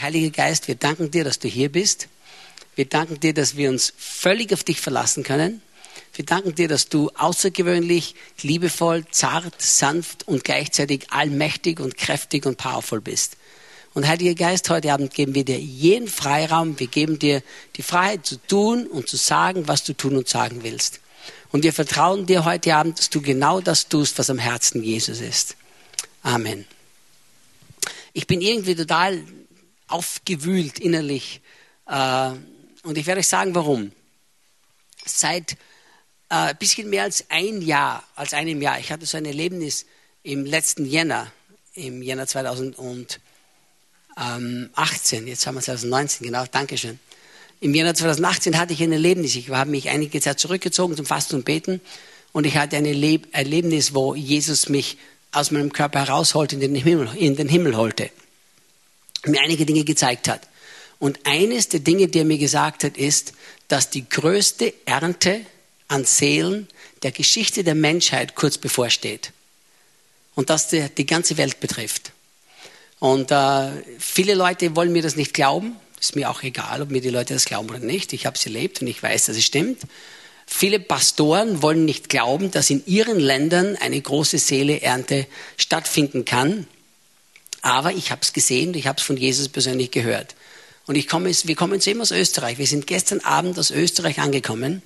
Heiliger Geist, wir danken dir, dass du hier bist. Wir danken dir, dass wir uns völlig auf dich verlassen können. Wir danken dir, dass du außergewöhnlich, liebevoll, zart, sanft und gleichzeitig allmächtig und kräftig und powerful bist. Und Heiliger Geist, heute Abend geben wir dir jeden Freiraum. Wir geben dir die Freiheit zu tun und zu sagen, was du tun und sagen willst. Und wir vertrauen dir heute Abend, dass du genau das tust, was am Herzen Jesus ist. Amen. Ich bin irgendwie total aufgewühlt innerlich. Äh, und ich werde euch sagen, warum. Seit ein äh, bisschen mehr als ein Jahr, als einem Jahr, ich hatte so ein Erlebnis im letzten Jänner, im Jänner 2018, jetzt haben wir 2019, genau, Dankeschön. Im Jänner 2018 hatte ich ein Erlebnis. Ich habe mich einige Zeit zurückgezogen zum Fasten und Beten und ich hatte ein Erlebnis, wo Jesus mich aus meinem Körper herausholte, in den Himmel, in den Himmel holte mir einige Dinge gezeigt hat. Und eines der Dinge, die er mir gesagt hat, ist, dass die größte Ernte an Seelen der Geschichte der Menschheit kurz bevorsteht. Und das die, die ganze Welt betrifft. Und äh, viele Leute wollen mir das nicht glauben. Ist mir auch egal, ob mir die Leute das glauben oder nicht. Ich habe es erlebt und ich weiß, dass es stimmt. Viele Pastoren wollen nicht glauben, dass in ihren Ländern eine große Seeleernte stattfinden kann. Aber ich habe es gesehen ich habe es von Jesus persönlich gehört. Und ich komme, wir kommen jetzt eben aus Österreich. Wir sind gestern Abend aus Österreich angekommen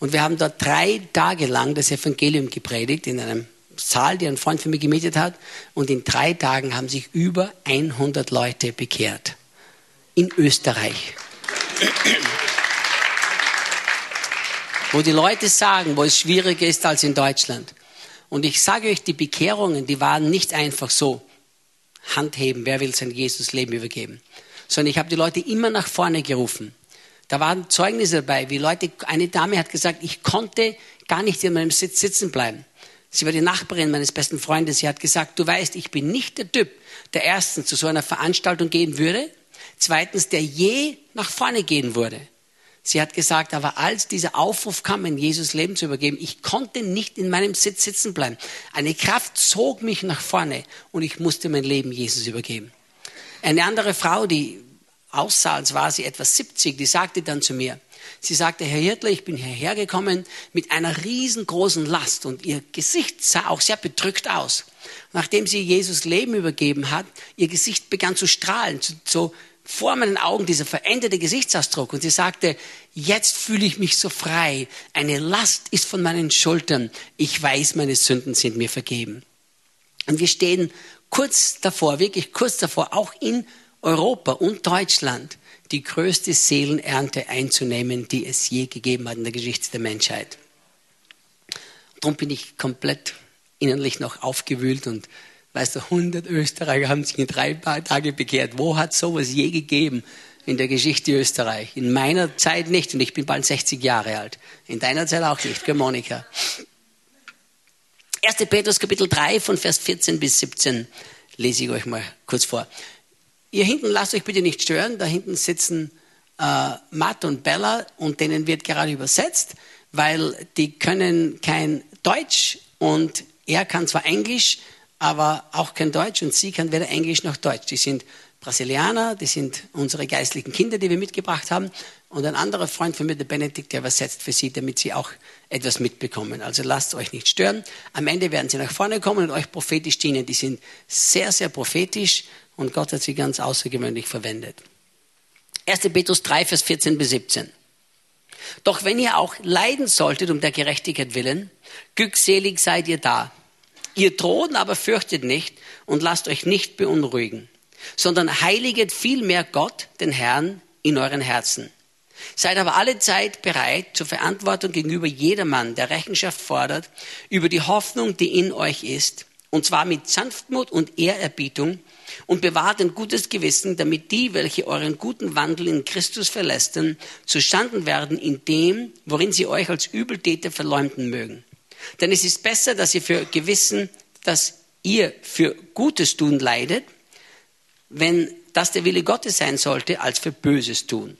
und wir haben dort drei Tage lang das Evangelium gepredigt in einem Saal, die ein Freund von mir gemietet hat. Und in drei Tagen haben sich über 100 Leute bekehrt. In Österreich. wo die Leute sagen, wo es schwieriger ist als in Deutschland. Und ich sage euch, die Bekehrungen, die waren nicht einfach so. Hand heben, wer will sein Jesus Leben übergeben. Sondern ich habe die Leute immer nach vorne gerufen. Da waren Zeugnisse dabei, wie Leute, eine Dame hat gesagt, ich konnte gar nicht in meinem Sitz sitzen bleiben. Sie war die Nachbarin meines besten Freundes. Sie hat gesagt, du weißt, ich bin nicht der Typ, der erstens zu so einer Veranstaltung gehen würde, zweitens, der je nach vorne gehen würde. Sie hat gesagt, aber als dieser Aufruf kam, in Jesus Leben zu übergeben, ich konnte nicht in meinem Sitz sitzen bleiben. Eine Kraft zog mich nach vorne und ich musste mein Leben Jesus übergeben. Eine andere Frau, die aussah, als war sie etwas 70, die sagte dann zu mir, sie sagte, Herr Hirtler, ich bin hierher gekommen mit einer riesengroßen Last und ihr Gesicht sah auch sehr bedrückt aus. Nachdem sie Jesus Leben übergeben hat, ihr Gesicht begann zu strahlen, so vor meinen Augen dieser veränderte Gesichtsausdruck und sie sagte, jetzt fühle ich mich so frei, eine Last ist von meinen Schultern, ich weiß, meine Sünden sind mir vergeben. Und wir stehen kurz davor, wirklich kurz davor, auch in Europa und Deutschland die größte Seelenernte einzunehmen, die es je gegeben hat in der Geschichte der Menschheit. Darum bin ich komplett innerlich noch aufgewühlt und Weißt du, 100 Österreicher haben sich in drei Tagen bekehrt. Wo hat sowas je gegeben in der Geschichte Österreich? In meiner Zeit nicht und ich bin bald 60 Jahre alt. In deiner Zeit auch nicht, gell, Monika? 1. Petrus Kapitel 3 von Vers 14 bis 17 lese ich euch mal kurz vor. Ihr hinten lasst euch bitte nicht stören. Da hinten sitzen äh, Matt und Bella und denen wird gerade übersetzt, weil die können kein Deutsch und er kann zwar Englisch, aber auch kein Deutsch und sie kann weder Englisch noch Deutsch. Die sind Brasilianer, die sind unsere geistlichen Kinder, die wir mitgebracht haben. Und ein anderer Freund von mir, der Benedikt, der übersetzt für sie, damit sie auch etwas mitbekommen. Also lasst euch nicht stören. Am Ende werden sie nach vorne kommen und euch prophetisch dienen. Die sind sehr, sehr prophetisch und Gott hat sie ganz außergewöhnlich verwendet. 1. Petrus 3, Vers 14 bis 17. Doch wenn ihr auch leiden solltet um der Gerechtigkeit willen, glückselig seid ihr da Ihr droht, aber fürchtet nicht und lasst euch nicht beunruhigen, sondern heiliget vielmehr Gott, den Herrn, in euren Herzen. Seid aber alle Zeit bereit zur Verantwortung gegenüber jedermann, der Rechenschaft fordert, über die Hoffnung, die in euch ist, und zwar mit Sanftmut und Ehrerbietung, und bewahrt ein gutes Gewissen, damit die, welche euren guten Wandel in Christus verlästern, zustanden werden in dem, worin sie euch als Übeltäter verleumden mögen. Denn es ist besser, dass ihr für Gewissen, dass ihr für Gutes tun leidet, wenn das der Wille Gottes sein sollte, als für Böses tun.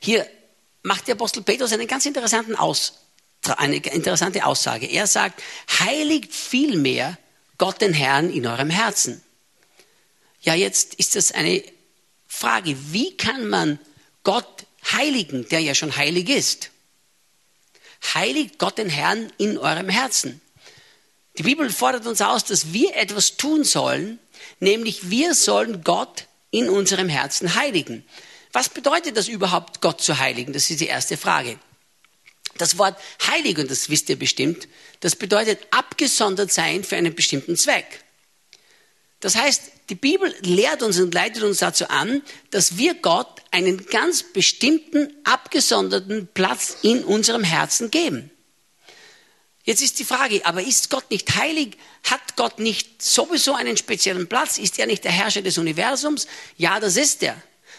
Hier macht der Apostel Petrus einen ganz interessanten Aus, eine interessante Aussage. Er sagt, heiligt vielmehr Gott den Herrn in eurem Herzen. Ja, jetzt ist das eine Frage, wie kann man Gott heiligen, der ja schon heilig ist? Heiligt Gott den Herrn in eurem Herzen. Die Bibel fordert uns aus, dass wir etwas tun sollen, nämlich wir sollen Gott in unserem Herzen heiligen. Was bedeutet das überhaupt, Gott zu heiligen? Das ist die erste Frage. Das Wort heilig, und das wisst ihr bestimmt, das bedeutet abgesondert sein für einen bestimmten Zweck. Das heißt, die Bibel lehrt uns und leitet uns dazu an, dass wir Gott einen ganz bestimmten, abgesonderten Platz in unserem Herzen geben. Jetzt ist die Frage, aber ist Gott nicht heilig? Hat Gott nicht sowieso einen speziellen Platz? Ist er nicht der Herrscher des Universums? Ja, das ist er.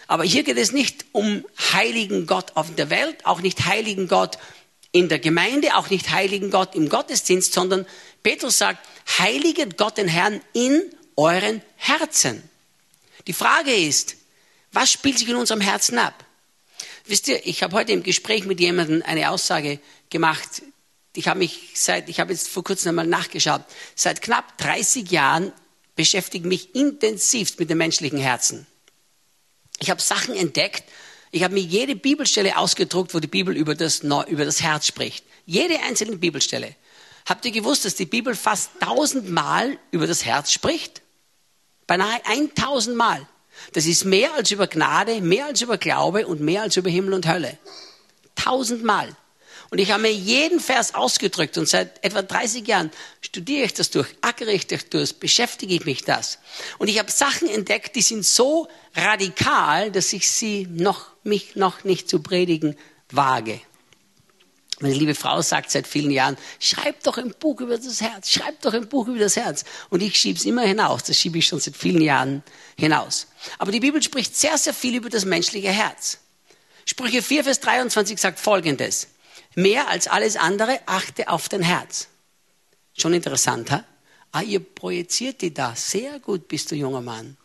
Aber hier geht es nicht um heiligen Gott auf der Welt, auch nicht heiligen Gott in der Gemeinde, auch nicht heiligen Gott im Gottesdienst, sondern Petrus sagt, heiliget Gott den Herrn in euren Herzen. Die Frage ist, was spielt sich in unserem Herzen ab? Wisst ihr, ich habe heute im Gespräch mit jemandem eine Aussage gemacht, ich habe mich seit, ich habe jetzt vor kurzem einmal nachgeschaut, seit knapp 30 Jahren beschäftige mich intensivst mit dem menschlichen Herzen. Ich habe Sachen entdeckt, ich habe mir jede Bibelstelle ausgedruckt, wo die Bibel über das, über das Herz spricht. Jede einzelne Bibelstelle. Habt ihr gewusst, dass die Bibel fast tausendmal über das Herz spricht? Beinahe 1000 Mal. Das ist mehr als über Gnade, mehr als über Glaube und mehr als über Himmel und Hölle. Tausendmal. Und ich habe mir jeden Vers ausgedrückt und seit etwa 30 Jahren studiere ich das durch, ackere ich das durch, beschäftige ich mich das. Und ich habe Sachen entdeckt, die sind so radikal, dass ich sie noch, mich noch nicht zu predigen wage. Meine liebe Frau sagt seit vielen Jahren, schreib doch ein Buch über das Herz, schreib doch ein Buch über das Herz. Und ich schiebe es immer hinaus, das schiebe ich schon seit vielen Jahren hinaus. Aber die Bibel spricht sehr, sehr viel über das menschliche Herz. Sprüche 4, Vers 23 sagt Folgendes. Mehr als alles andere achte auf dein Herz. Schon interessant, ha? Ah, ihr projiziert die da. Sehr gut bist du, junger Mann.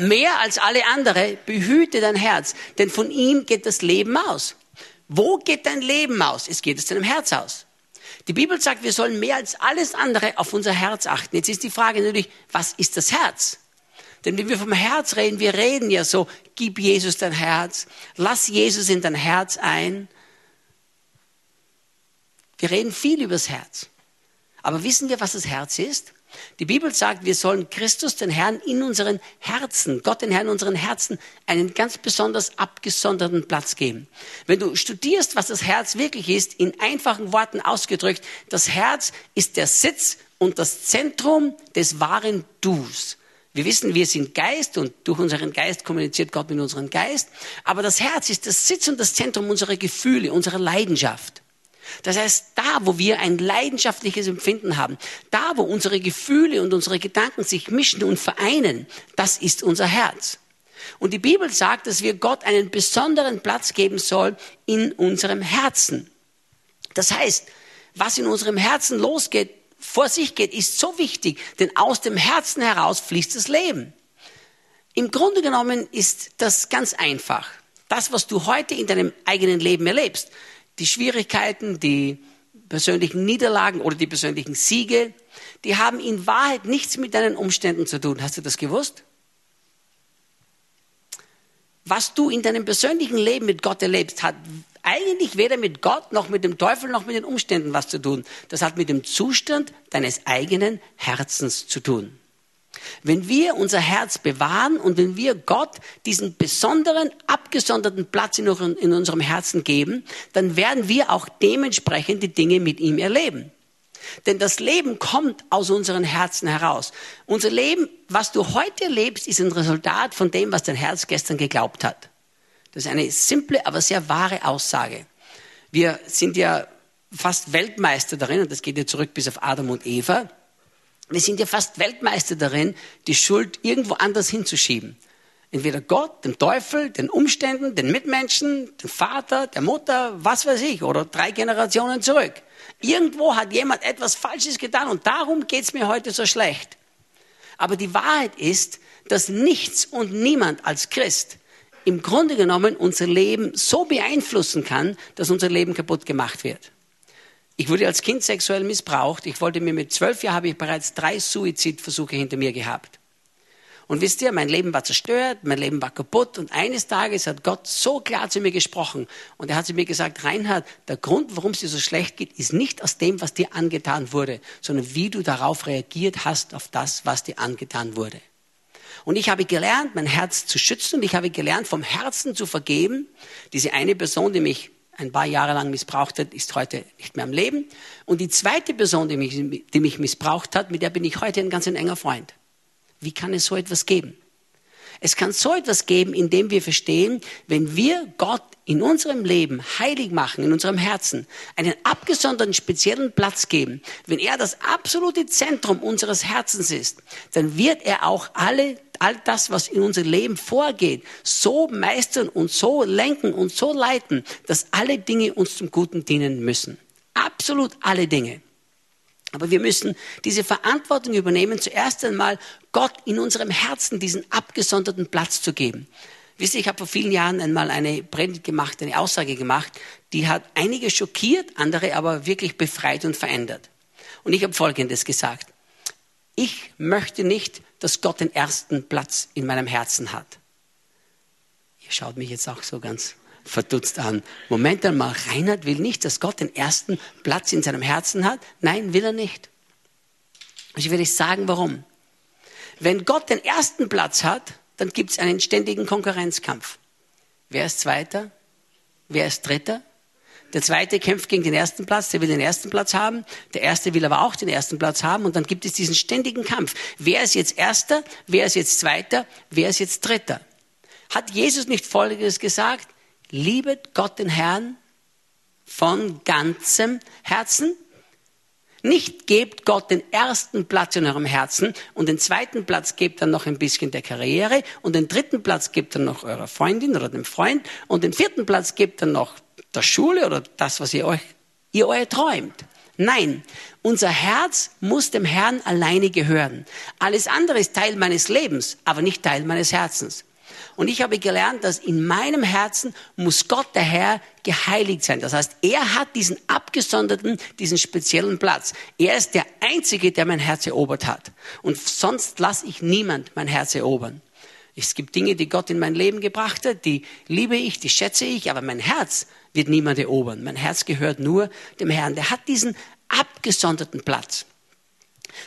Mehr als alle andere behüte dein Herz, denn von ihm geht das Leben aus. Wo geht dein Leben aus? Es geht aus deinem Herz aus. Die Bibel sagt, wir sollen mehr als alles andere auf unser Herz achten. Jetzt ist die Frage natürlich, was ist das Herz? Denn wenn wir vom Herz reden, wir reden ja so, gib Jesus dein Herz, lass Jesus in dein Herz ein, wir reden viel über das Herz. Aber wissen wir, was das Herz ist? Die Bibel sagt, wir sollen Christus, den Herrn, in unseren Herzen, Gott, den Herrn, in unseren Herzen, einen ganz besonders abgesonderten Platz geben. Wenn du studierst, was das Herz wirklich ist, in einfachen Worten ausgedrückt, das Herz ist der Sitz und das Zentrum des wahren Dus. Wir wissen, wir sind Geist und durch unseren Geist kommuniziert Gott mit unserem Geist. Aber das Herz ist das Sitz und das Zentrum unserer Gefühle, unserer Leidenschaft. Das heißt, da, wo wir ein leidenschaftliches Empfinden haben, da, wo unsere Gefühle und unsere Gedanken sich mischen und vereinen, das ist unser Herz. Und die Bibel sagt, dass wir Gott einen besonderen Platz geben sollen in unserem Herzen. Das heißt, was in unserem Herzen losgeht, vor sich geht, ist so wichtig, denn aus dem Herzen heraus fließt das Leben. Im Grunde genommen ist das ganz einfach. Das, was du heute in deinem eigenen Leben erlebst, die Schwierigkeiten, die persönlichen Niederlagen oder die persönlichen Siege, die haben in Wahrheit nichts mit deinen Umständen zu tun. Hast du das gewusst? Was du in deinem persönlichen Leben mit Gott erlebst, hat eigentlich weder mit Gott noch mit dem Teufel noch mit den Umständen was zu tun. Das hat mit dem Zustand deines eigenen Herzens zu tun. Wenn wir unser Herz bewahren und wenn wir Gott diesen besonderen, abgesonderten Platz in unserem Herzen geben, dann werden wir auch dementsprechend die Dinge mit ihm erleben. Denn das Leben kommt aus unseren Herzen heraus. Unser Leben, was du heute lebst, ist ein Resultat von dem, was dein Herz gestern geglaubt hat. Das ist eine simple, aber sehr wahre Aussage. Wir sind ja fast Weltmeister darin, und das geht ja zurück bis auf Adam und Eva wir sind ja fast Weltmeister darin, die Schuld irgendwo anders hinzuschieben. Entweder Gott, dem Teufel, den Umständen, den Mitmenschen, dem Vater, der Mutter, was weiß ich, oder drei Generationen zurück. Irgendwo hat jemand etwas Falsches getan und darum geht's mir heute so schlecht. Aber die Wahrheit ist, dass nichts und niemand als Christ im Grunde genommen unser Leben so beeinflussen kann, dass unser Leben kaputt gemacht wird. Ich wurde als Kind sexuell missbraucht. Ich wollte mir mit zwölf Jahren habe ich bereits drei Suizidversuche hinter mir gehabt. Und wisst ihr, mein Leben war zerstört, mein Leben war kaputt. Und eines Tages hat Gott so klar zu mir gesprochen. Und er hat zu mir gesagt, Reinhard, der Grund, warum es dir so schlecht geht, ist nicht aus dem, was dir angetan wurde, sondern wie du darauf reagiert hast, auf das, was dir angetan wurde. Und ich habe gelernt, mein Herz zu schützen und ich habe gelernt, vom Herzen zu vergeben. Diese eine Person, die mich ein paar Jahre lang missbraucht hat, ist heute nicht mehr am Leben. Und die zweite Person, die mich, die mich missbraucht hat, mit der bin ich heute ein ganz ein enger Freund. Wie kann es so etwas geben? Es kann so etwas geben, indem wir verstehen, wenn wir Gott in unserem Leben heilig machen, in unserem Herzen, einen abgesonderten speziellen Platz geben, wenn er das absolute Zentrum unseres Herzens ist, dann wird er auch alle, all das, was in unser Leben vorgeht, so meistern und so lenken und so leiten, dass alle Dinge uns zum Guten dienen müssen. Absolut alle Dinge. Aber wir müssen diese Verantwortung übernehmen, zuerst einmal Gott in unserem Herzen diesen abgesonderten Platz zu geben. Wisst ihr, ich habe vor vielen Jahren einmal eine Predigt gemacht, eine Aussage gemacht, die hat einige schockiert, andere aber wirklich befreit und verändert. Und ich habe Folgendes gesagt. Ich möchte nicht, dass Gott den ersten Platz in meinem Herzen hat. Ihr schaut mich jetzt auch so ganz verdutzt an. Moment einmal, Reinhard will nicht, dass Gott den ersten Platz in seinem Herzen hat? Nein, will er nicht. Ich will euch sagen, warum. Wenn Gott den ersten Platz hat, dann gibt es einen ständigen Konkurrenzkampf. Wer ist Zweiter? Wer ist Dritter? Der Zweite kämpft gegen den ersten Platz, der will den ersten Platz haben. Der Erste will aber auch den ersten Platz haben. Und dann gibt es diesen ständigen Kampf. Wer ist jetzt Erster? Wer ist jetzt Zweiter? Wer ist jetzt Dritter? Hat Jesus nicht Folgendes gesagt? Liebet Gott den Herrn von ganzem Herzen. Nicht gebt Gott den ersten Platz in eurem Herzen und den zweiten Platz gebt dann noch ein bisschen der Karriere und den dritten Platz gebt dann noch eurer Freundin oder dem Freund und den vierten Platz gebt dann noch der Schule oder das, was ihr euch, ihr euch träumt. Nein, unser Herz muss dem Herrn alleine gehören. Alles andere ist Teil meines Lebens, aber nicht Teil meines Herzens. Und ich habe gelernt, dass in meinem Herzen muss Gott, der Herr, geheiligt sein. Das heißt, er hat diesen abgesonderten, diesen speziellen Platz. Er ist der Einzige, der mein Herz erobert hat. Und sonst lasse ich niemand mein Herz erobern. Es gibt Dinge, die Gott in mein Leben gebracht hat, die liebe ich, die schätze ich, aber mein Herz wird niemand erobern. Mein Herz gehört nur dem Herrn. Der hat diesen abgesonderten Platz.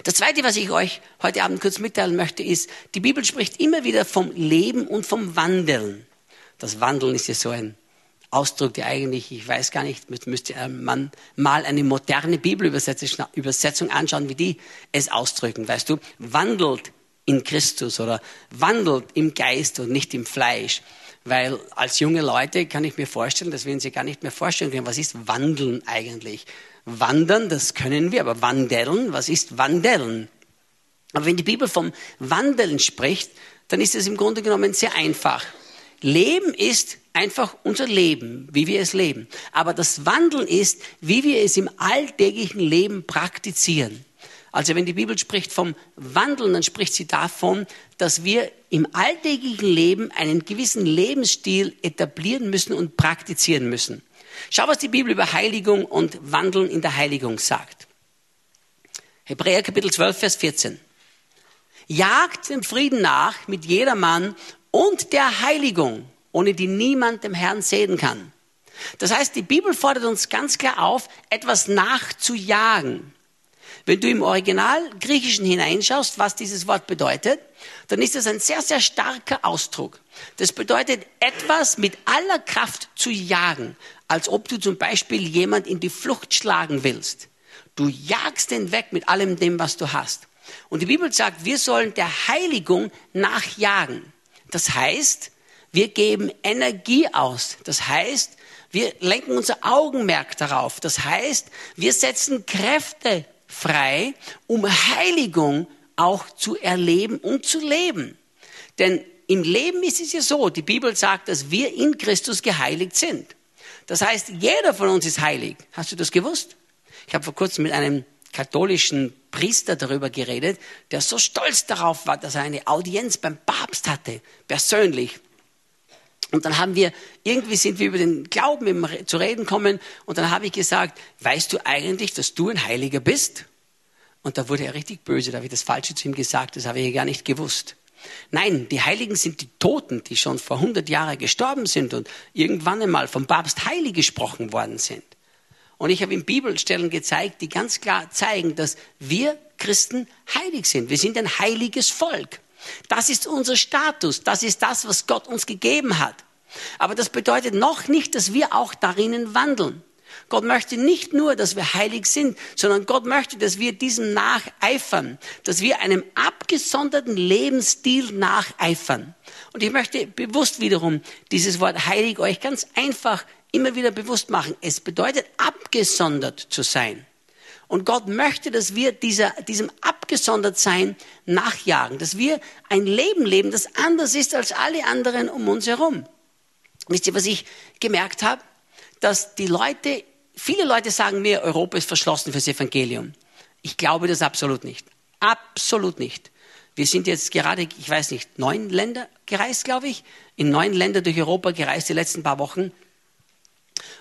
Das Zweite, was ich euch heute Abend kurz mitteilen möchte, ist, die Bibel spricht immer wieder vom Leben und vom Wandeln. Das Wandeln ist ja so ein Ausdruck, der eigentlich, ich weiß gar nicht, müsste man mal eine moderne Bibelübersetzung anschauen, wie die es ausdrücken. Weißt du, wandelt in Christus oder wandelt im Geist und nicht im Fleisch. Weil als junge Leute kann ich mir vorstellen, dass wir uns ja gar nicht mehr vorstellen können, was ist Wandeln eigentlich? Wandern, das können wir, aber wandeln, was ist wandeln? Aber wenn die Bibel vom Wandeln spricht, dann ist es im Grunde genommen sehr einfach. Leben ist einfach unser Leben, wie wir es leben. Aber das Wandeln ist, wie wir es im alltäglichen Leben praktizieren. Also wenn die Bibel spricht vom Wandeln, dann spricht sie davon, dass wir im alltäglichen Leben einen gewissen Lebensstil etablieren müssen und praktizieren müssen. Schau, was die Bibel über Heiligung und Wandeln in der Heiligung sagt. Hebräer Kapitel 12, Vers 14. Jagt dem Frieden nach mit jedermann und der Heiligung, ohne die niemand dem Herrn sehen kann. Das heißt, die Bibel fordert uns ganz klar auf, etwas nachzujagen. Wenn du im Original Griechischen hineinschaust, was dieses Wort bedeutet, dann ist das ein sehr, sehr starker Ausdruck. Das bedeutet, etwas mit aller Kraft zu jagen, als ob du zum Beispiel jemand in die Flucht schlagen willst. Du jagst den weg mit allem dem, was du hast. Und die Bibel sagt, wir sollen der Heiligung nachjagen. Das heißt, wir geben Energie aus. Das heißt, wir lenken unser Augenmerk darauf. Das heißt, wir setzen Kräfte frei, um Heiligung auch zu erleben und zu leben. Denn im Leben ist es ja so, die Bibel sagt, dass wir in Christus geheiligt sind. Das heißt, jeder von uns ist heilig. Hast du das gewusst? Ich habe vor kurzem mit einem katholischen Priester darüber geredet, der so stolz darauf war, dass er eine Audienz beim Papst hatte, persönlich. Und dann haben wir, irgendwie sind wir über den Glauben zu reden kommen und dann habe ich gesagt, weißt du eigentlich, dass du ein Heiliger bist? Und da wurde er richtig böse, da habe ich das Falsche zu ihm gesagt, das habe ich gar nicht gewusst. Nein, die Heiligen sind die Toten, die schon vor 100 Jahren gestorben sind und irgendwann einmal vom Papst heilig gesprochen worden sind. Und ich habe in Bibelstellen gezeigt, die ganz klar zeigen, dass wir Christen heilig sind. Wir sind ein heiliges Volk. Das ist unser Status. Das ist das, was Gott uns gegeben hat. Aber das bedeutet noch nicht, dass wir auch darinnen wandeln. Gott möchte nicht nur, dass wir heilig sind, sondern Gott möchte, dass wir diesem nacheifern, dass wir einem abgesonderten Lebensstil nacheifern. Und ich möchte bewusst wiederum dieses Wort heilig euch ganz einfach immer wieder bewusst machen. Es bedeutet abgesondert zu sein. Und Gott möchte, dass wir dieser, diesem Abgesondertsein nachjagen, dass wir ein Leben leben, das anders ist als alle anderen um uns herum. Wisst ihr, was ich gemerkt habe? Dass die Leute, viele Leute sagen mir, Europa ist verschlossen fürs Evangelium. Ich glaube das absolut nicht. Absolut nicht. Wir sind jetzt gerade, ich weiß nicht, neun Länder gereist, glaube ich, in neun Länder durch Europa gereist die letzten paar Wochen.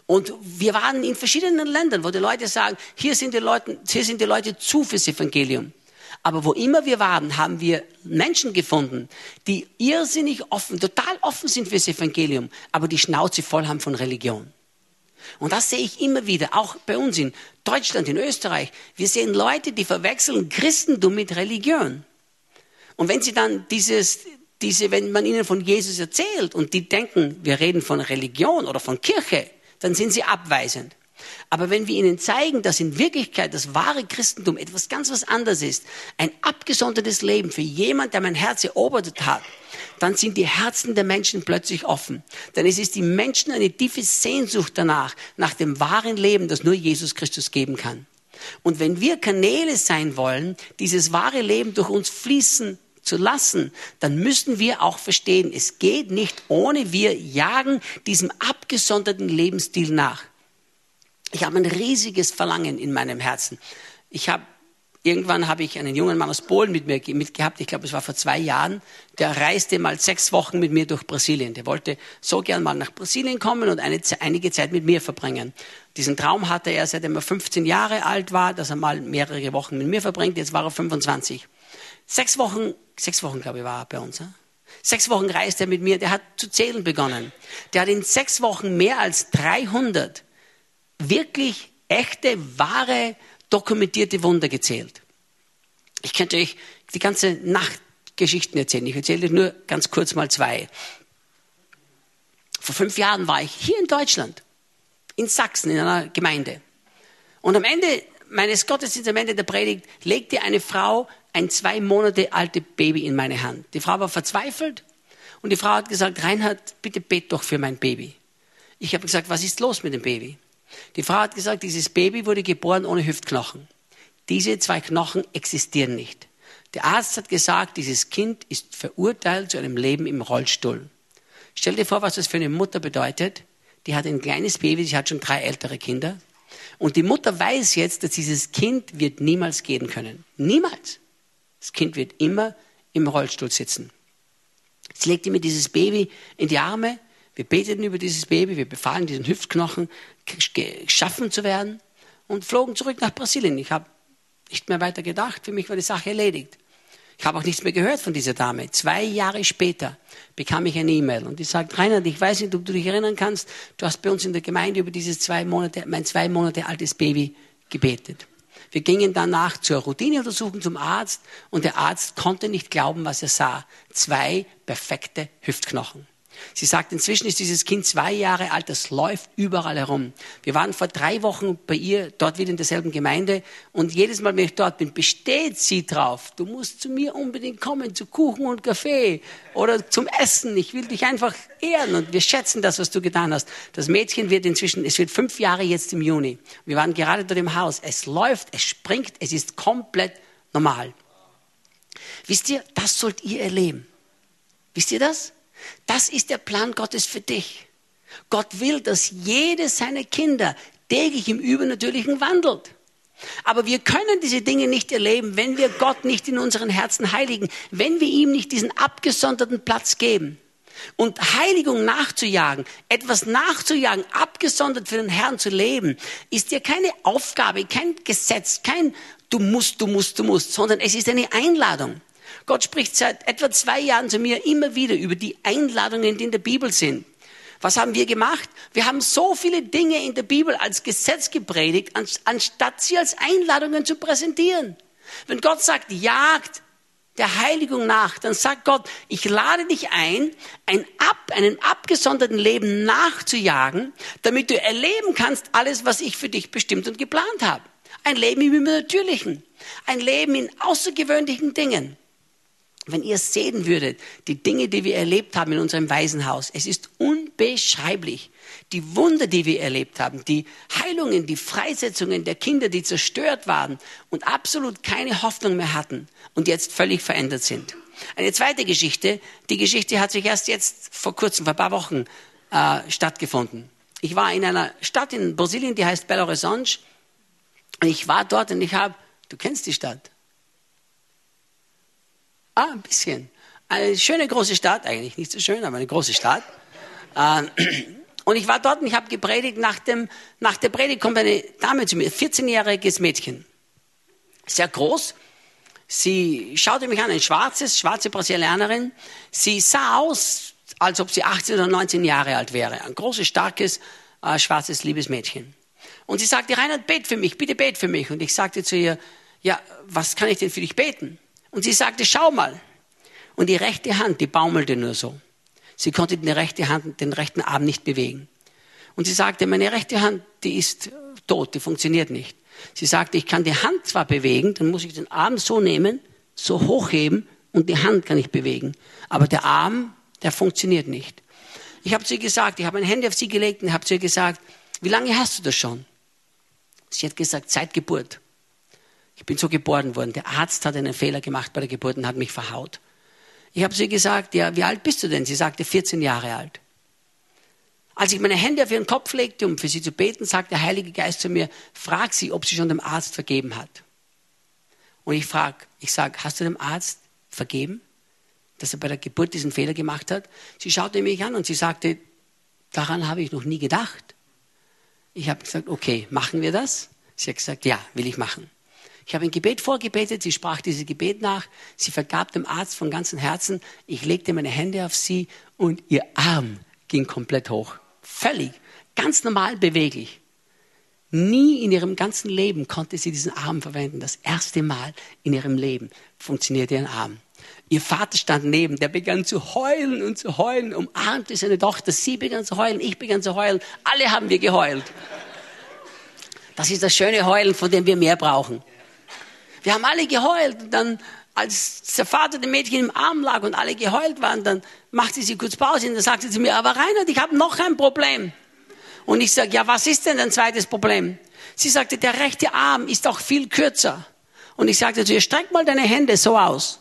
Und wir waren in verschiedenen Ländern, wo die Leute sagen, hier sind die Leute, hier sind die Leute zu fürs Evangelium. Aber wo immer wir waren, haben wir Menschen gefunden, die irrsinnig offen, total offen sind fürs Evangelium, aber die Schnauze voll haben von Religion. Und das sehe ich immer wieder, auch bei uns in Deutschland, in Österreich. Wir sehen Leute, die verwechseln Christentum mit Religion. Und wenn sie dann dieses, diese, wenn man ihnen von Jesus erzählt und die denken, wir reden von Religion oder von Kirche, dann sind sie abweisend. Aber wenn wir ihnen zeigen, dass in Wirklichkeit das wahre Christentum etwas ganz was anderes ist, ein abgesondertes Leben für jemand, der mein Herz erobert hat, dann sind die Herzen der Menschen plötzlich offen. Denn es ist die Menschen eine tiefe Sehnsucht danach, nach dem wahren Leben, das nur Jesus Christus geben kann. Und wenn wir Kanäle sein wollen, dieses wahre Leben durch uns fließen zu lassen, dann müssen wir auch verstehen, es geht nicht ohne wir jagen diesem abgesonderten Lebensstil nach. Ich habe ein riesiges Verlangen in meinem Herzen. Ich habe Irgendwann habe ich einen jungen Mann aus Polen mit mir mitgehabt, ich glaube, es war vor zwei Jahren, der reiste mal sechs Wochen mit mir durch Brasilien. Der wollte so gern mal nach Brasilien kommen und eine, einige Zeit mit mir verbringen. Diesen Traum hatte er, seitdem er 15 Jahre alt war, dass er mal mehrere Wochen mit mir verbringt. Jetzt war er 25. Sechs Wochen, sechs Wochen, glaube ich, war er bei uns. Sechs Wochen reist er mit mir, der hat zu zählen begonnen. Der hat in sechs Wochen mehr als 300 wirklich echte, wahre, dokumentierte Wunder gezählt. Ich könnte euch die ganze Nacht Geschichten erzählen. Ich erzähle nur ganz kurz mal zwei. Vor fünf Jahren war ich hier in Deutschland, in Sachsen, in einer Gemeinde. Und am Ende meines Gottesdienstes, am Ende der Predigt, legte eine Frau ein zwei Monate altes Baby in meine Hand. Die Frau war verzweifelt und die Frau hat gesagt, Reinhard, bitte bet doch für mein Baby. Ich habe gesagt, was ist los mit dem Baby? Die Frau hat gesagt, dieses Baby wurde geboren ohne Hüftknochen. Diese zwei Knochen existieren nicht. Der Arzt hat gesagt, dieses Kind ist verurteilt zu einem Leben im Rollstuhl. Stell dir vor, was das für eine Mutter bedeutet. Die hat ein kleines Baby, sie hat schon drei ältere Kinder. Und die Mutter weiß jetzt, dass dieses Kind wird niemals gehen können. Niemals. Das Kind wird immer im Rollstuhl sitzen. Sie legte mir dieses Baby in die Arme. Wir beteten über dieses Baby. Wir befahlen diesen Hüftknochen geschaffen zu werden und flogen zurück nach Brasilien. Ich habe nicht mehr weiter gedacht. Für mich war die Sache erledigt. Ich habe auch nichts mehr gehört von dieser Dame. Zwei Jahre später bekam ich eine E-Mail und die sagt, Reinhard, ich weiß nicht, ob du dich erinnern kannst, du hast bei uns in der Gemeinde über dieses zwei Monate, mein zwei Monate altes Baby gebetet. Wir gingen danach zur Routineuntersuchung zum Arzt und der Arzt konnte nicht glauben, was er sah. Zwei perfekte Hüftknochen. Sie sagt, inzwischen ist dieses Kind zwei Jahre alt, das läuft überall herum. Wir waren vor drei Wochen bei ihr, dort wieder in derselben Gemeinde, und jedes Mal, wenn ich dort bin, besteht sie drauf, du musst zu mir unbedingt kommen, zu Kuchen und Kaffee oder zum Essen. Ich will dich einfach ehren und wir schätzen das, was du getan hast. Das Mädchen wird inzwischen, es wird fünf Jahre jetzt im Juni. Wir waren gerade dort im Haus. Es läuft, es springt, es ist komplett normal. Wisst ihr, das sollt ihr erleben. Wisst ihr das? Das ist der Plan Gottes für dich. Gott will, dass jede seiner Kinder täglich im Übernatürlichen wandelt. Aber wir können diese Dinge nicht erleben, wenn wir Gott nicht in unseren Herzen heiligen, wenn wir ihm nicht diesen abgesonderten Platz geben. Und Heiligung nachzujagen, etwas nachzujagen, abgesondert für den Herrn zu leben, ist ja keine Aufgabe, kein Gesetz, kein du musst, du musst, du musst, sondern es ist eine Einladung. Gott spricht seit etwa zwei Jahren zu mir immer wieder über die Einladungen, die in der Bibel sind. Was haben wir gemacht? Wir haben so viele Dinge in der Bibel als Gesetz gepredigt, anstatt sie als Einladungen zu präsentieren. Wenn Gott sagt, jagt der Heiligung nach, dann sagt Gott, ich lade dich ein, ein ab, einen abgesonderten Leben nachzujagen, damit du erleben kannst alles, was ich für dich bestimmt und geplant habe. Ein Leben im Übernatürlichen, ein Leben in außergewöhnlichen Dingen. Wenn ihr sehen würdet, die Dinge, die wir erlebt haben in unserem Waisenhaus, es ist unbeschreiblich. Die Wunder, die wir erlebt haben, die Heilungen, die Freisetzungen der Kinder, die zerstört waren und absolut keine Hoffnung mehr hatten und jetzt völlig verändert sind. Eine zweite Geschichte, die Geschichte hat sich erst jetzt vor kurzem, vor ein paar Wochen äh, stattgefunden. Ich war in einer Stadt in Brasilien, die heißt Belo Horizonte. Und ich war dort und ich habe, du kennst die Stadt, Ah, ein bisschen. Eine schöne große Stadt, eigentlich nicht so schön, aber eine große Stadt. Ähm, und ich war dort und ich habe gepredigt. Nach, dem, nach der Predigt kommt eine Dame zu mir, 14-jähriges Mädchen. Sehr groß. Sie schaute mich an, ein schwarzes, schwarze Brasilianerin. Sie sah aus, als ob sie 18 oder 19 Jahre alt wäre. Ein großes, starkes, äh, schwarzes, liebes Mädchen. Und sie sagte, Reinhard, bet für mich, bitte bet für mich. Und ich sagte zu ihr, ja, was kann ich denn für dich beten? Und sie sagte, schau mal. Und die rechte Hand, die baumelte nur so. Sie konnte die rechte Hand, den rechten Arm nicht bewegen. Und sie sagte, meine rechte Hand, die ist tot, die funktioniert nicht. Sie sagte, ich kann die Hand zwar bewegen, dann muss ich den Arm so nehmen, so hochheben und die Hand kann ich bewegen. Aber der Arm, der funktioniert nicht. Ich habe zu ihr gesagt, ich habe meine Hände auf sie gelegt und habe zu ihr gesagt, wie lange hast du das schon? Sie hat gesagt, seit Geburt. Ich bin so geboren worden. Der Arzt hat einen Fehler gemacht bei der Geburt und hat mich verhaut. Ich habe sie gesagt, ja, wie alt bist du denn? Sie sagte 14 Jahre alt. Als ich meine Hände auf ihren Kopf legte, um für sie zu beten, sagte der Heilige Geist zu mir, frag sie, ob sie schon dem Arzt vergeben hat. Und ich frage, ich sage, hast du dem Arzt vergeben, dass er bei der Geburt diesen Fehler gemacht hat? Sie schaute mich an und sie sagte, daran habe ich noch nie gedacht. Ich habe gesagt, okay, machen wir das? Sie hat gesagt, ja, will ich machen. Ich habe ein Gebet vorgebetet, sie sprach dieses Gebet nach, sie vergab dem Arzt von ganzem Herzen, ich legte meine Hände auf sie und ihr Arm ging komplett hoch. Völlig, ganz normal beweglich. Nie in ihrem ganzen Leben konnte sie diesen Arm verwenden. Das erste Mal in ihrem Leben funktionierte ihr Arm. Ihr Vater stand neben, der begann zu heulen und zu heulen, umarmte seine Tochter, sie begann zu heulen, ich begann zu heulen, alle haben wir geheult. Das ist das schöne Heulen, von dem wir mehr brauchen. Wir haben alle geheult. Und dann, als der Vater dem Mädchen im Arm lag und alle geheult waren, dann machte sie kurz Pause und dann sagte sie mir, aber Reinhard, ich habe noch ein Problem. Und ich sage, ja, was ist denn ein zweites Problem? Sie sagte, der rechte Arm ist auch viel kürzer. Und ich sagte zu ihr, streck mal deine Hände so aus.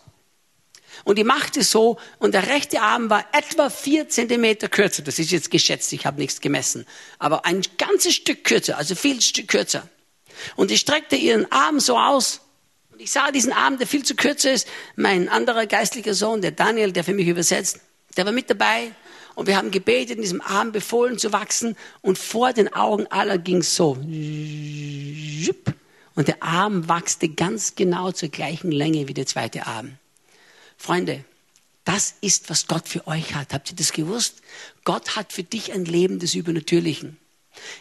Und die machte so und der rechte Arm war etwa vier Zentimeter kürzer. Das ist jetzt geschätzt, ich habe nichts gemessen. Aber ein ganzes Stück kürzer, also viel Stück kürzer. Und ich streckte ihren Arm so aus ich sah diesen Abend, der viel zu kürzer ist. Mein anderer geistlicher Sohn, der Daniel, der für mich übersetzt, der war mit dabei. Und wir haben gebetet, in diesem Arm befohlen zu wachsen. Und vor den Augen aller ging es so. Und der Arm wachste ganz genau zur gleichen Länge wie der zweite Arm. Freunde, das ist, was Gott für euch hat. Habt ihr das gewusst? Gott hat für dich ein Leben des Übernatürlichen.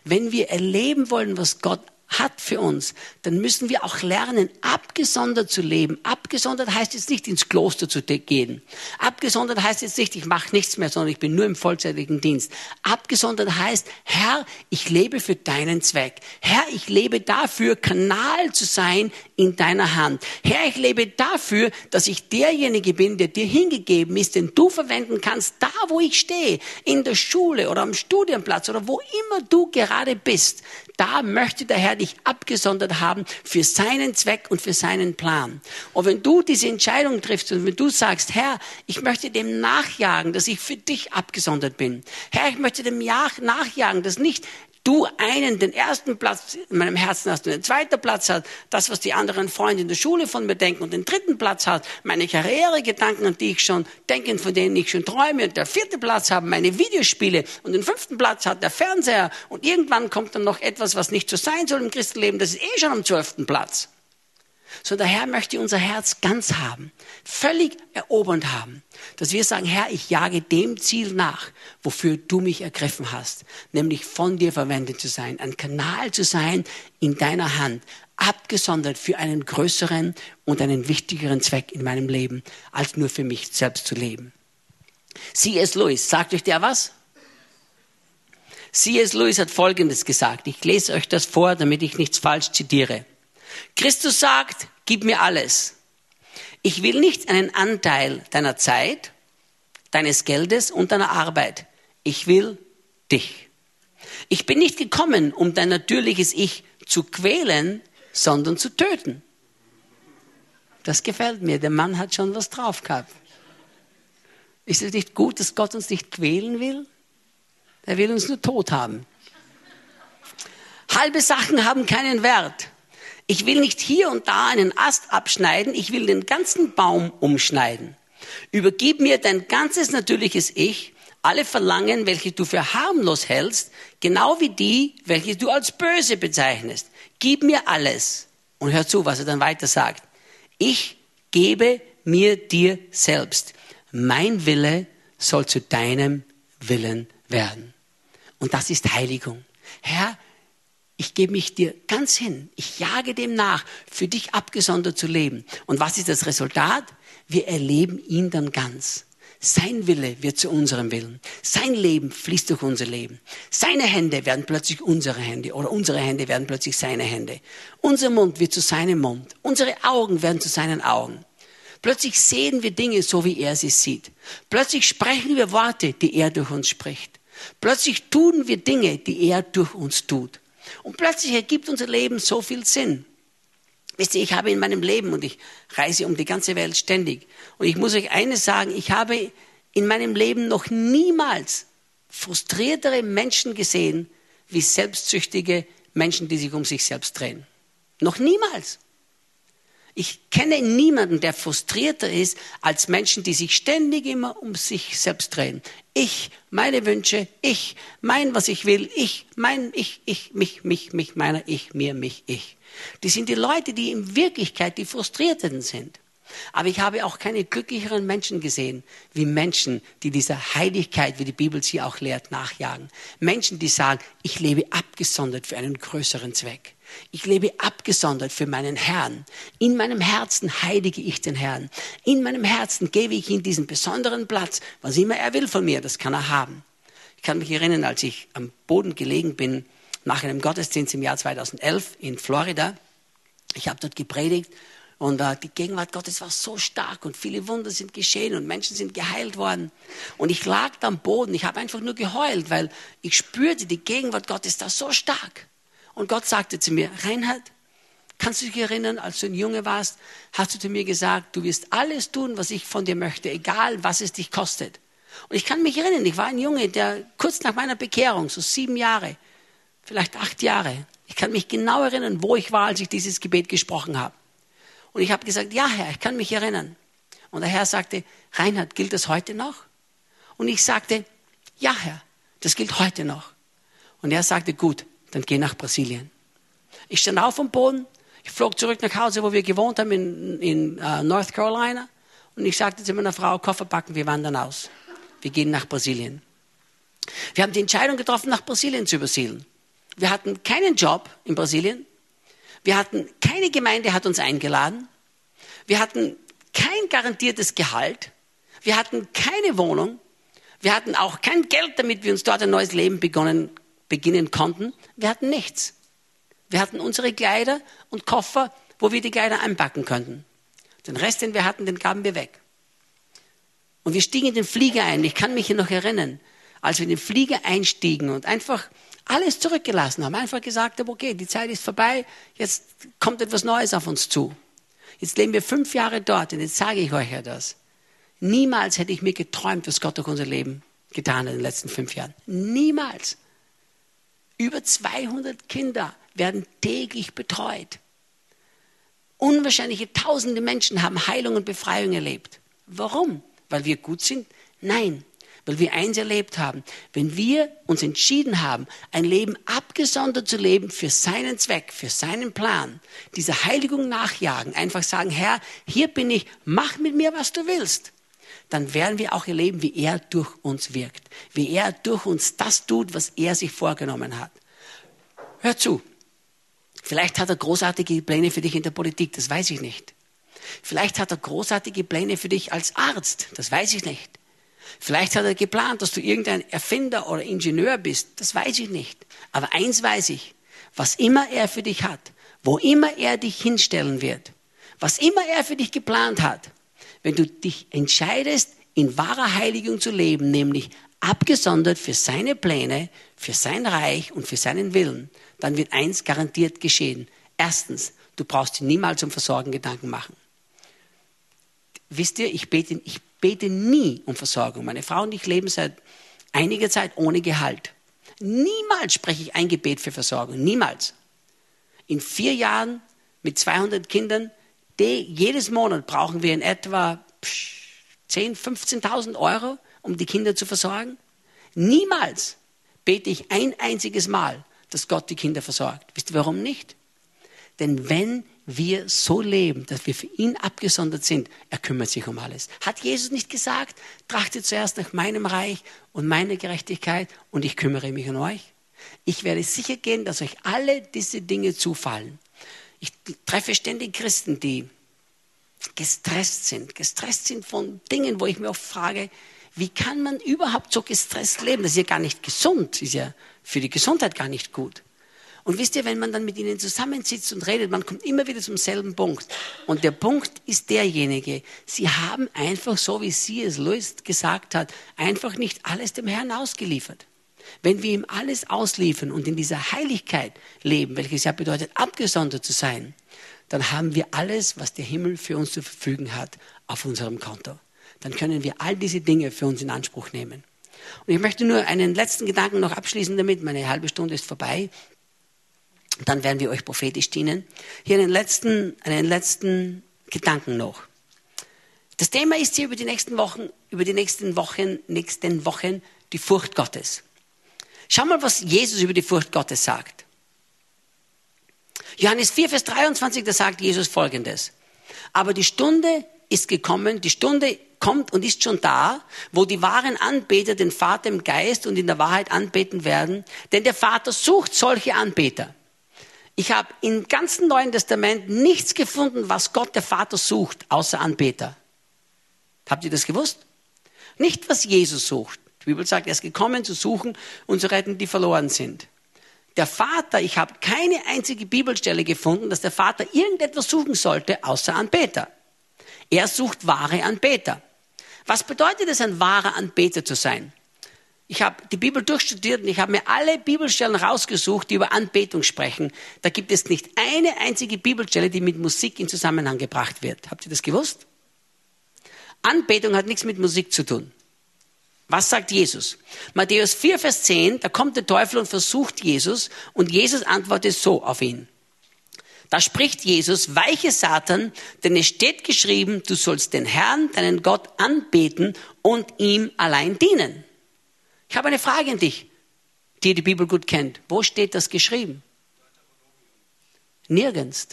Wenn wir erleben wollen, was Gott hat für uns, dann müssen wir auch lernen, abgesondert zu leben. Abgesondert heißt jetzt nicht ins Kloster zu gehen. Abgesondert heißt jetzt nicht, ich mache nichts mehr, sondern ich bin nur im vollzeitigen Dienst. Abgesondert heißt, Herr, ich lebe für deinen Zweck. Herr, ich lebe dafür, Kanal zu sein in deiner Hand. Herr, ich lebe dafür, dass ich derjenige bin, der dir hingegeben ist, den du verwenden kannst, da wo ich stehe, in der Schule oder am Studienplatz oder wo immer du gerade bist. Da möchte der Herr dich abgesondert haben für seinen Zweck und für seinen Plan. Und wenn du diese Entscheidung triffst und wenn du sagst, Herr, ich möchte dem nachjagen, dass ich für dich abgesondert bin. Herr, ich möchte dem nachjagen, dass nicht du einen, den ersten Platz in meinem Herzen hast und den zweiten Platz hast, das, was die anderen Freunde in der Schule von mir denken und den dritten Platz hast, meine Karrieregedanken, an die ich schon denke, von denen ich schon träume und der vierte Platz haben meine Videospiele und den fünften Platz hat der Fernseher und irgendwann kommt dann noch etwas, was nicht so sein soll im Christenleben, das ist eh schon am zwölften Platz. Sondern der Herr möchte unser Herz ganz haben, völlig erobernd haben, dass wir sagen, Herr, ich jage dem Ziel nach, wofür du mich ergriffen hast, nämlich von dir verwendet zu sein, ein Kanal zu sein in deiner Hand, abgesondert für einen größeren und einen wichtigeren Zweck in meinem Leben, als nur für mich selbst zu leben. C.S. Lewis, sagt euch der was? C.S. Lewis hat Folgendes gesagt. Ich lese euch das vor, damit ich nichts falsch zitiere. Christus sagt, gib mir alles. Ich will nicht einen Anteil deiner Zeit, deines Geldes und deiner Arbeit. Ich will dich. Ich bin nicht gekommen, um dein natürliches Ich zu quälen, sondern zu töten. Das gefällt mir. Der Mann hat schon was drauf gehabt. Ist es nicht gut, dass Gott uns nicht quälen will? Er will uns nur tot haben. Halbe Sachen haben keinen Wert. Ich will nicht hier und da einen Ast abschneiden, ich will den ganzen Baum umschneiden. Übergib mir dein ganzes natürliches Ich, alle Verlangen, welche du für harmlos hältst, genau wie die, welche du als böse bezeichnest. Gib mir alles. Und hör zu, was er dann weiter sagt. Ich gebe mir dir selbst. Mein Wille soll zu deinem Willen werden. Und das ist Heiligung. Herr, ich gebe mich dir ganz hin. Ich jage dem nach, für dich abgesondert zu leben. Und was ist das Resultat? Wir erleben ihn dann ganz. Sein Wille wird zu unserem Willen. Sein Leben fließt durch unser Leben. Seine Hände werden plötzlich unsere Hände oder unsere Hände werden plötzlich seine Hände. Unser Mund wird zu seinem Mund. Unsere Augen werden zu seinen Augen. Plötzlich sehen wir Dinge so, wie er sie sieht. Plötzlich sprechen wir Worte, die er durch uns spricht. Plötzlich tun wir Dinge, die er durch uns tut. Und plötzlich ergibt unser Leben so viel Sinn. Wisst ihr, ich habe in meinem Leben, und ich reise um die ganze Welt ständig, und ich muss euch eines sagen, ich habe in meinem Leben noch niemals frustriertere Menschen gesehen, wie selbstsüchtige Menschen, die sich um sich selbst drehen. Noch niemals. Ich kenne niemanden, der frustrierter ist als Menschen, die sich ständig immer um sich selbst drehen. Ich, meine Wünsche, ich, mein, was ich will, ich, mein, ich, ich, mich, mich, mich, meiner, ich, mir, mich, ich. Die sind die Leute, die in Wirklichkeit die Frustrierten sind. Aber ich habe auch keine glücklicheren Menschen gesehen, wie Menschen, die dieser Heiligkeit, wie die Bibel sie auch lehrt, nachjagen. Menschen, die sagen, ich lebe abgesondert für einen größeren Zweck. Ich lebe abgesondert für meinen Herrn. In meinem Herzen heilige ich den Herrn. In meinem Herzen gebe ich ihm diesen besonderen Platz. Was immer er will von mir, das kann er haben. Ich kann mich erinnern, als ich am Boden gelegen bin, nach einem Gottesdienst im Jahr 2011 in Florida. Ich habe dort gepredigt und äh, die Gegenwart Gottes war so stark und viele Wunder sind geschehen und Menschen sind geheilt worden. Und ich lag da am Boden, ich habe einfach nur geheult, weil ich spürte, die Gegenwart Gottes da so stark. Und Gott sagte zu mir, Reinhard, kannst du dich erinnern, als du ein Junge warst, hast du zu mir gesagt, du wirst alles tun, was ich von dir möchte, egal was es dich kostet. Und ich kann mich erinnern, ich war ein Junge, der kurz nach meiner Bekehrung, so sieben Jahre, vielleicht acht Jahre, ich kann mich genau erinnern, wo ich war, als ich dieses Gebet gesprochen habe. Und ich habe gesagt, ja Herr, ich kann mich erinnern. Und der Herr sagte, Reinhard, gilt das heute noch? Und ich sagte, ja Herr, das gilt heute noch. Und er sagte, gut, dann geh nach Brasilien. Ich stand auf vom Boden, ich flog zurück nach Hause, wo wir gewohnt haben, in, in uh, North Carolina. Und ich sagte zu meiner Frau, Koffer packen, wir wandern aus. Wir gehen nach Brasilien. Wir haben die Entscheidung getroffen, nach Brasilien zu übersiedeln. Wir hatten keinen Job in Brasilien. Wir hatten, keine Gemeinde hat uns eingeladen. Wir hatten kein garantiertes Gehalt. Wir hatten keine Wohnung. Wir hatten auch kein Geld, damit wir uns dort ein neues Leben begonnen beginnen konnten, wir hatten nichts. Wir hatten unsere Kleider und Koffer, wo wir die Kleider einpacken könnten. Den Rest, den wir hatten, den gaben wir weg. Und wir stiegen in den Flieger ein. Ich kann mich hier noch erinnern, als wir in den Flieger einstiegen und einfach alles zurückgelassen haben, einfach gesagt haben, okay, die Zeit ist vorbei, jetzt kommt etwas Neues auf uns zu. Jetzt leben wir fünf Jahre dort und jetzt sage ich euch ja das. Niemals hätte ich mir geträumt, was Gott durch unser Leben getan hat in den letzten fünf Jahren. Niemals. Über 200 Kinder werden täglich betreut. Unwahrscheinliche tausende Menschen haben Heilung und Befreiung erlebt. Warum? Weil wir gut sind? Nein, weil wir eins erlebt haben. Wenn wir uns entschieden haben, ein Leben abgesondert zu leben für seinen Zweck, für seinen Plan, dieser Heiligung nachjagen, einfach sagen, Herr, hier bin ich, mach mit mir, was du willst, dann werden wir auch erleben, wie er durch uns wirkt, wie er durch uns das tut, was er sich vorgenommen hat. Hör zu. Vielleicht hat er großartige Pläne für dich in der Politik, das weiß ich nicht. Vielleicht hat er großartige Pläne für dich als Arzt, das weiß ich nicht. Vielleicht hat er geplant, dass du irgendein Erfinder oder Ingenieur bist, das weiß ich nicht. Aber eins weiß ich, was immer er für dich hat, wo immer er dich hinstellen wird, was immer er für dich geplant hat, wenn du dich entscheidest, in wahrer Heiligung zu leben, nämlich abgesondert für seine Pläne, für sein Reich und für seinen Willen, dann wird eins garantiert geschehen. Erstens, du brauchst dir niemals um Versorgen Gedanken machen. Wisst ihr, ich bete, ich bete nie um Versorgung. Meine Frau und ich leben seit einiger Zeit ohne Gehalt. Niemals spreche ich ein Gebet für Versorgung. Niemals. In vier Jahren mit 200 Kindern, die, jedes Monat brauchen wir in etwa 10.000, 15.000 Euro, um die Kinder zu versorgen. Niemals bete ich ein einziges Mal, dass Gott die Kinder versorgt. Wisst ihr warum nicht? Denn wenn wir so leben, dass wir für ihn abgesondert sind, er kümmert sich um alles. Hat Jesus nicht gesagt, trachtet zuerst nach meinem Reich und meiner Gerechtigkeit und ich kümmere mich um euch? Ich werde sicher gehen, dass euch alle diese Dinge zufallen. Ich treffe ständig Christen, die gestresst sind, gestresst sind von Dingen, wo ich mir oft frage, wie kann man überhaupt so gestresst leben? Das ist ja gar nicht gesund, ist ja für die Gesundheit gar nicht gut. Und wisst ihr, wenn man dann mit ihnen zusammensitzt und redet, man kommt immer wieder zum selben Punkt. Und der Punkt ist derjenige, sie haben einfach, so wie sie es Louis gesagt hat, einfach nicht alles dem Herrn ausgeliefert. Wenn wir ihm alles ausliefern und in dieser Heiligkeit leben, welches ja bedeutet, abgesondert zu sein, dann haben wir alles, was der Himmel für uns zu verfügen hat, auf unserem Konto. Dann können wir all diese Dinge für uns in Anspruch nehmen. Und ich möchte nur einen letzten Gedanken noch abschließen damit. Meine halbe Stunde ist vorbei. Dann werden wir euch prophetisch dienen. Hier einen letzten, einen letzten Gedanken noch. Das Thema ist hier über die nächsten Wochen, über die nächsten Wochen, nächsten Wochen die Furcht Gottes. Schau mal, was Jesus über die Furcht Gottes sagt. Johannes 4, Vers 23, da sagt Jesus folgendes. Aber die Stunde ist gekommen, die Stunde kommt und ist schon da, wo die wahren Anbeter den Vater im Geist und in der Wahrheit anbeten werden, denn der Vater sucht solche Anbeter. Ich habe im ganzen Neuen Testament nichts gefunden, was Gott der Vater sucht, außer Anbeter. Habt ihr das gewusst? Nicht, was Jesus sucht. Bibel sagt, er ist gekommen zu suchen und zu retten, die verloren sind. Der Vater, ich habe keine einzige Bibelstelle gefunden, dass der Vater irgendetwas suchen sollte, außer Anbeter. Er sucht wahre Anbeter. Was bedeutet es, ein wahrer Anbeter zu sein? Ich habe die Bibel durchstudiert und ich habe mir alle Bibelstellen rausgesucht, die über Anbetung sprechen. Da gibt es nicht eine einzige Bibelstelle, die mit Musik in Zusammenhang gebracht wird. Habt ihr das gewusst? Anbetung hat nichts mit Musik zu tun. Was sagt Jesus? Matthäus 4, Vers 10, da kommt der Teufel und versucht Jesus und Jesus antwortet so auf ihn. Da spricht Jesus, weiche Satan, denn es steht geschrieben, du sollst den Herrn, deinen Gott, anbeten und ihm allein dienen. Ich habe eine Frage an dich, die die Bibel gut kennt. Wo steht das geschrieben? Nirgends.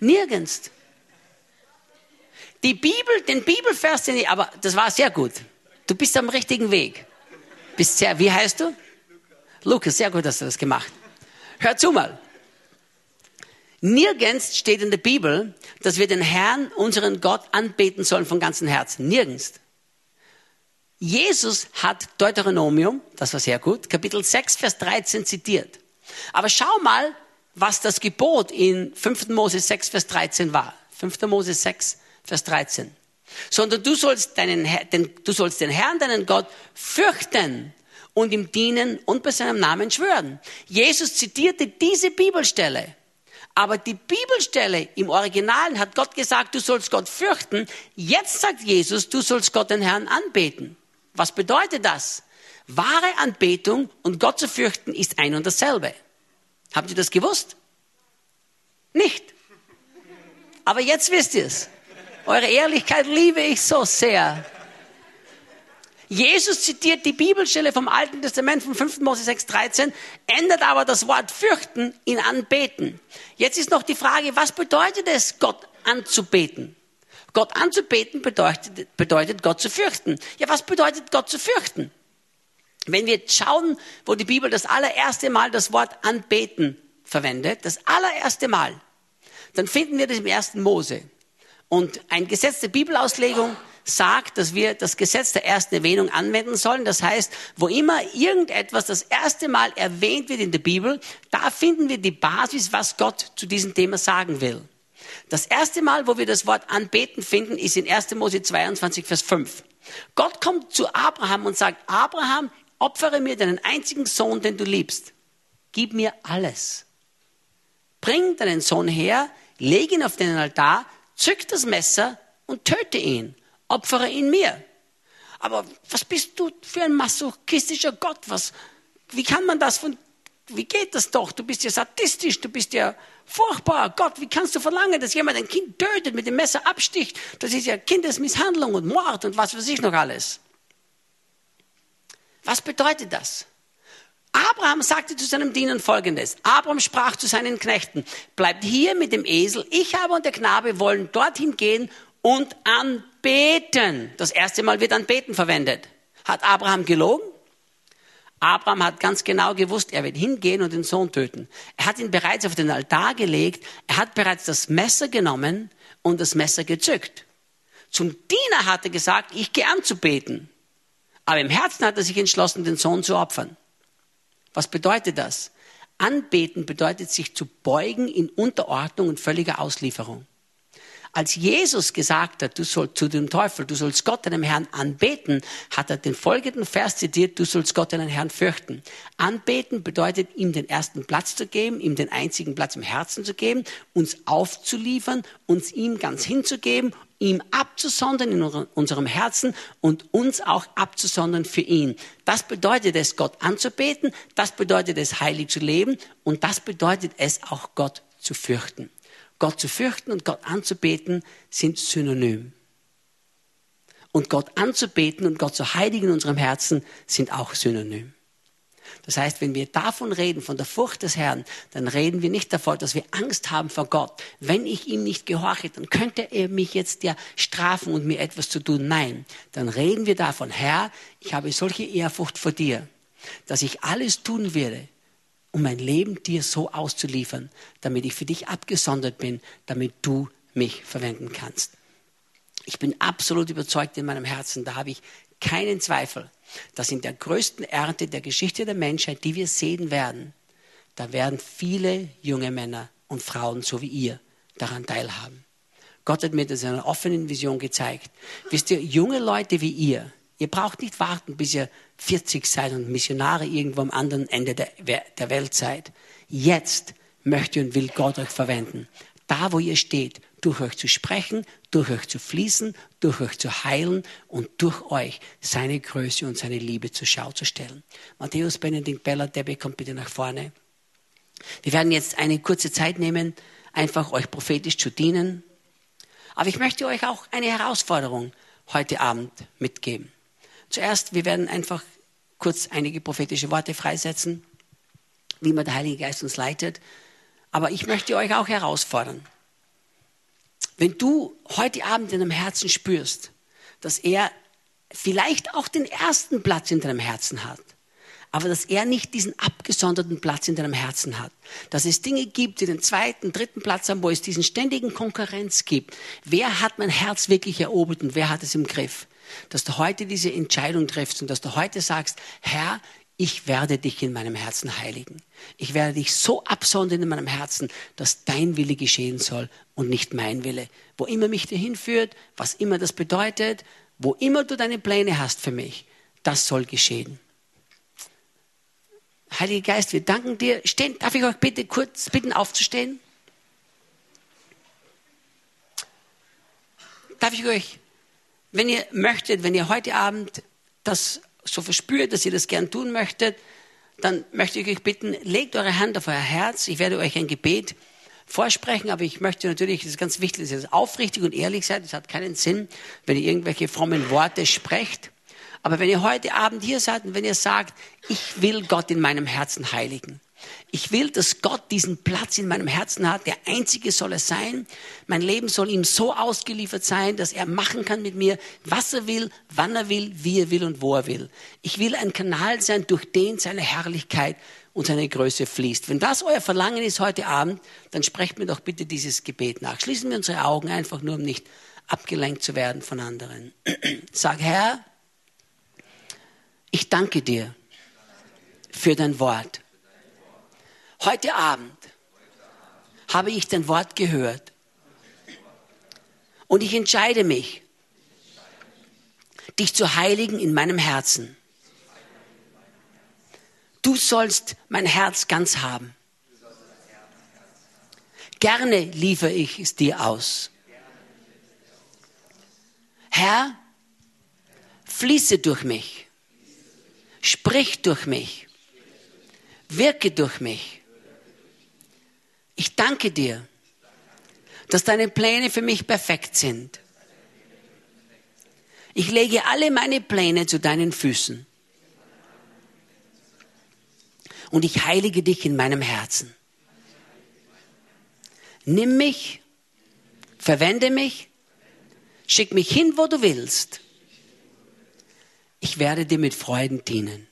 Nirgends. Die Bibel, den Bibelvers, den ich, aber das war sehr gut. Du bist am richtigen Weg. Bist sehr, wie heißt du? Lukas, sehr gut hast du das gemacht. Hör zu mal. Nirgends steht in der Bibel, dass wir den Herrn, unseren Gott, anbeten sollen von ganzem Herzen. Nirgends. Jesus hat Deuteronomium, das war sehr gut, Kapitel 6, Vers 13 zitiert. Aber schau mal, was das Gebot in 5. Mose 6, Vers 13 war. 5. Mose 6, Vers 13. Sondern du sollst, deinen, den, du sollst den Herrn, deinen Gott, fürchten und ihm dienen und bei seinem Namen schwören. Jesus zitierte diese Bibelstelle. Aber die Bibelstelle im Original hat Gott gesagt, du sollst Gott fürchten. Jetzt sagt Jesus, du sollst Gott den Herrn anbeten. Was bedeutet das? Wahre Anbetung und Gott zu fürchten ist ein und dasselbe. Habt ihr das gewusst? Nicht. Aber jetzt wisst ihr es. Eure Ehrlichkeit liebe ich so sehr. Jesus zitiert die Bibelstelle vom Alten Testament vom 5. Mose 6, 13, ändert aber das Wort fürchten in anbeten. Jetzt ist noch die Frage, was bedeutet es, Gott anzubeten? Gott anzubeten bedeutet, bedeutet Gott zu fürchten. Ja, was bedeutet Gott zu fürchten? Wenn wir schauen, wo die Bibel das allererste Mal das Wort anbeten verwendet, das allererste Mal, dann finden wir das im ersten Mose. Und ein Gesetz der Bibelauslegung sagt, dass wir das Gesetz der ersten Erwähnung anwenden sollen. Das heißt, wo immer irgendetwas das erste Mal erwähnt wird in der Bibel, da finden wir die Basis, was Gott zu diesem Thema sagen will. Das erste Mal, wo wir das Wort anbeten finden, ist in 1. Mose 22, Vers 5. Gott kommt zu Abraham und sagt, Abraham, opfere mir deinen einzigen Sohn, den du liebst. Gib mir alles. Bring deinen Sohn her, leg ihn auf den Altar, zück das Messer und töte ihn. Opfere ihn mir. Aber was bist du für ein masochistischer Gott? Was, wie kann man das von, wie geht das doch? Du bist ja sadistisch, du bist ja furchtbar. Gott, wie kannst du verlangen, dass jemand ein Kind tötet, mit dem Messer absticht? Das ist ja Kindesmisshandlung und Mord und was weiß ich noch alles. Was bedeutet das? Abraham sagte zu seinem Dienern folgendes. Abraham sprach zu seinen Knechten, bleibt hier mit dem Esel, ich aber und der Knabe wollen dorthin gehen und anbeten. Das erste Mal wird anbeten verwendet. Hat Abraham gelogen? Abraham hat ganz genau gewusst, er wird hingehen und den Sohn töten. Er hat ihn bereits auf den Altar gelegt, er hat bereits das Messer genommen und das Messer gezückt. Zum Diener hat er gesagt, ich gehe anzubeten. Aber im Herzen hat er sich entschlossen, den Sohn zu opfern. Was bedeutet das? Anbeten bedeutet sich zu beugen in Unterordnung und völliger Auslieferung. Als Jesus gesagt hat, du sollst zu dem Teufel, du sollst Gott, deinem Herrn, anbeten, hat er den folgenden Vers zitiert, du sollst Gott, deinen Herrn, fürchten. Anbeten bedeutet, ihm den ersten Platz zu geben, ihm den einzigen Platz im Herzen zu geben, uns aufzuliefern, uns ihm ganz hinzugeben, ihm abzusondern in unserem Herzen und uns auch abzusondern für ihn. Das bedeutet es, Gott anzubeten, das bedeutet es, heilig zu leben und das bedeutet es auch, Gott zu fürchten. Gott zu fürchten und Gott anzubeten sind synonym. Und Gott anzubeten und Gott zu heiligen in unserem Herzen sind auch synonym. Das heißt, wenn wir davon reden, von der Furcht des Herrn, dann reden wir nicht davon, dass wir Angst haben vor Gott. Wenn ich ihm nicht gehorche, dann könnte er mich jetzt ja strafen und mir etwas zu tun. Nein, dann reden wir davon, Herr, ich habe solche Ehrfurcht vor dir, dass ich alles tun werde, um mein Leben dir so auszuliefern, damit ich für dich abgesondert bin, damit du mich verwenden kannst. Ich bin absolut überzeugt in meinem Herzen, da habe ich keinen Zweifel, dass in der größten Ernte der Geschichte der Menschheit, die wir sehen werden, da werden viele junge Männer und Frauen, so wie ihr, daran teilhaben. Gott hat mir das in einer offenen Vision gezeigt. Wisst ihr, junge Leute wie ihr, ihr braucht nicht warten, bis ihr 40 seid und Missionare irgendwo am anderen Ende der, Welt seid. Jetzt möchte und will Gott euch verwenden. Da, wo ihr steht, durch euch zu sprechen, durch euch zu fließen, durch euch zu heilen und durch euch seine Größe und seine Liebe zur Schau zu stellen. Matthäus Benedikt Bella, Debbie, kommt bitte nach vorne. Wir werden jetzt eine kurze Zeit nehmen, einfach euch prophetisch zu dienen. Aber ich möchte euch auch eine Herausforderung heute Abend mitgeben. Zuerst, wir werden einfach kurz einige prophetische Worte freisetzen, wie man der Heilige Geist uns leitet. Aber ich möchte euch auch herausfordern. Wenn du heute Abend in deinem Herzen spürst, dass er vielleicht auch den ersten Platz in deinem Herzen hat, aber dass er nicht diesen abgesonderten Platz in deinem Herzen hat. Dass es Dinge gibt, die den zweiten, dritten Platz haben, wo es diesen ständigen Konkurrenz gibt. Wer hat mein Herz wirklich erobert und wer hat es im Griff? Dass du heute diese Entscheidung triffst und dass du heute sagst, Herr, ich werde dich in meinem Herzen heiligen. Ich werde dich so absondern in meinem Herzen, dass dein Wille geschehen soll und nicht mein Wille. Wo immer mich dir hinführt, was immer das bedeutet, wo immer du deine Pläne hast für mich, das soll geschehen. Heiliger Geist, wir danken dir. Stehen, darf ich euch bitte kurz bitten, aufzustehen? Darf ich euch, wenn ihr möchtet, wenn ihr heute Abend das so verspürt, dass ihr das gern tun möchtet, dann möchte ich euch bitten, legt eure Hand auf euer Herz. Ich werde euch ein Gebet vorsprechen, aber ich möchte natürlich, das ist ganz wichtig, dass ihr aufrichtig und ehrlich seid. Es hat keinen Sinn, wenn ihr irgendwelche frommen Worte sprecht. Aber wenn ihr heute Abend hier seid und wenn ihr sagt, ich will Gott in meinem Herzen heiligen, ich will, dass Gott diesen Platz in meinem Herzen hat. Der einzige soll er sein. Mein Leben soll ihm so ausgeliefert sein, dass er machen kann mit mir, was er will, wann er will, wie er will und wo er will. Ich will ein Kanal sein, durch den seine Herrlichkeit und seine Größe fließt. Wenn das euer Verlangen ist heute Abend, dann sprecht mir doch bitte dieses Gebet nach. Schließen wir unsere Augen einfach nur, um nicht abgelenkt zu werden von anderen. Sag, Herr, ich danke dir für dein Wort. Heute Abend habe ich dein Wort gehört und ich entscheide mich, dich zu heiligen in meinem Herzen. Du sollst mein Herz ganz haben. Gerne liefere ich es dir aus. Herr, fließe durch mich, sprich durch mich, wirke durch mich. Ich danke dir, dass deine Pläne für mich perfekt sind. Ich lege alle meine Pläne zu deinen Füßen. Und ich heilige dich in meinem Herzen. Nimm mich, verwende mich, schick mich hin, wo du willst. Ich werde dir mit Freuden dienen.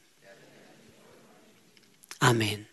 Amen.